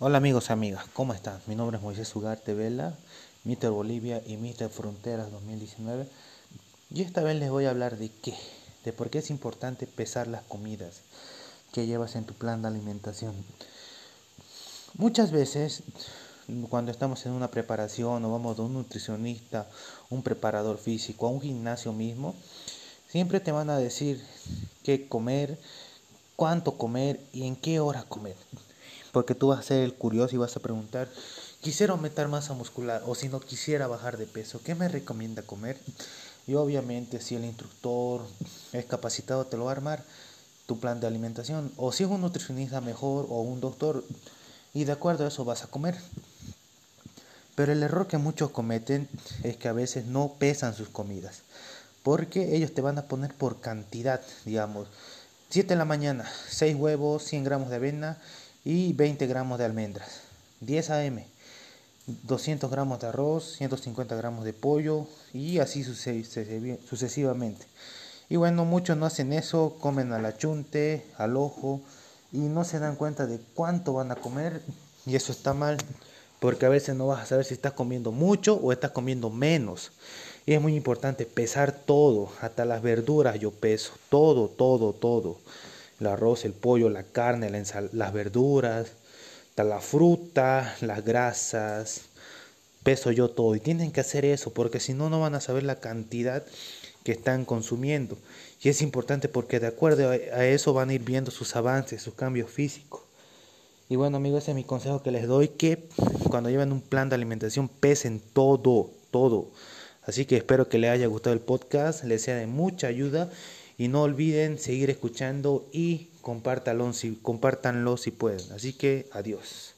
Hola amigos y amigas, ¿cómo están? Mi nombre es Moisés Ugarte Vela, Mister Bolivia y Mister Fronteras 2019. Y esta vez les voy a hablar de qué, de por qué es importante pesar las comidas que llevas en tu plan de alimentación. Muchas veces, cuando estamos en una preparación o vamos de un nutricionista, un preparador físico, a un gimnasio mismo, siempre te van a decir qué comer, cuánto comer y en qué hora comer porque tú vas a ser el curioso y vas a preguntar, quisiera aumentar masa muscular o si no quisiera bajar de peso, ¿qué me recomienda comer? Y obviamente si el instructor es capacitado te lo va a armar tu plan de alimentación o si es un nutricionista mejor o un doctor y de acuerdo a eso vas a comer. Pero el error que muchos cometen es que a veces no pesan sus comidas, porque ellos te van a poner por cantidad, digamos, 7 de la mañana, 6 huevos, 100 gramos de avena y 20 gramos de almendras. 10 AM, 200 gramos de arroz, 150 gramos de pollo y así sucesivamente. Y bueno, muchos no hacen eso, comen al achunte, al ojo y no se dan cuenta de cuánto van a comer y eso está mal porque a veces no vas a saber si estás comiendo mucho o estás comiendo menos. Y es muy importante pesar todo, hasta las verduras yo peso, todo, todo, todo el arroz, el pollo, la carne, las verduras, la fruta, las grasas, peso yo todo. Y tienen que hacer eso porque si no, no van a saber la cantidad que están consumiendo. Y es importante porque de acuerdo a eso van a ir viendo sus avances, sus cambios físicos. Y bueno amigos, ese es mi consejo que les doy, que cuando lleven un plan de alimentación pesen todo, todo. Así que espero que les haya gustado el podcast, les sea de mucha ayuda y no olviden seguir escuchando y compártanlo si, compártanlo si pueden. Así que adiós.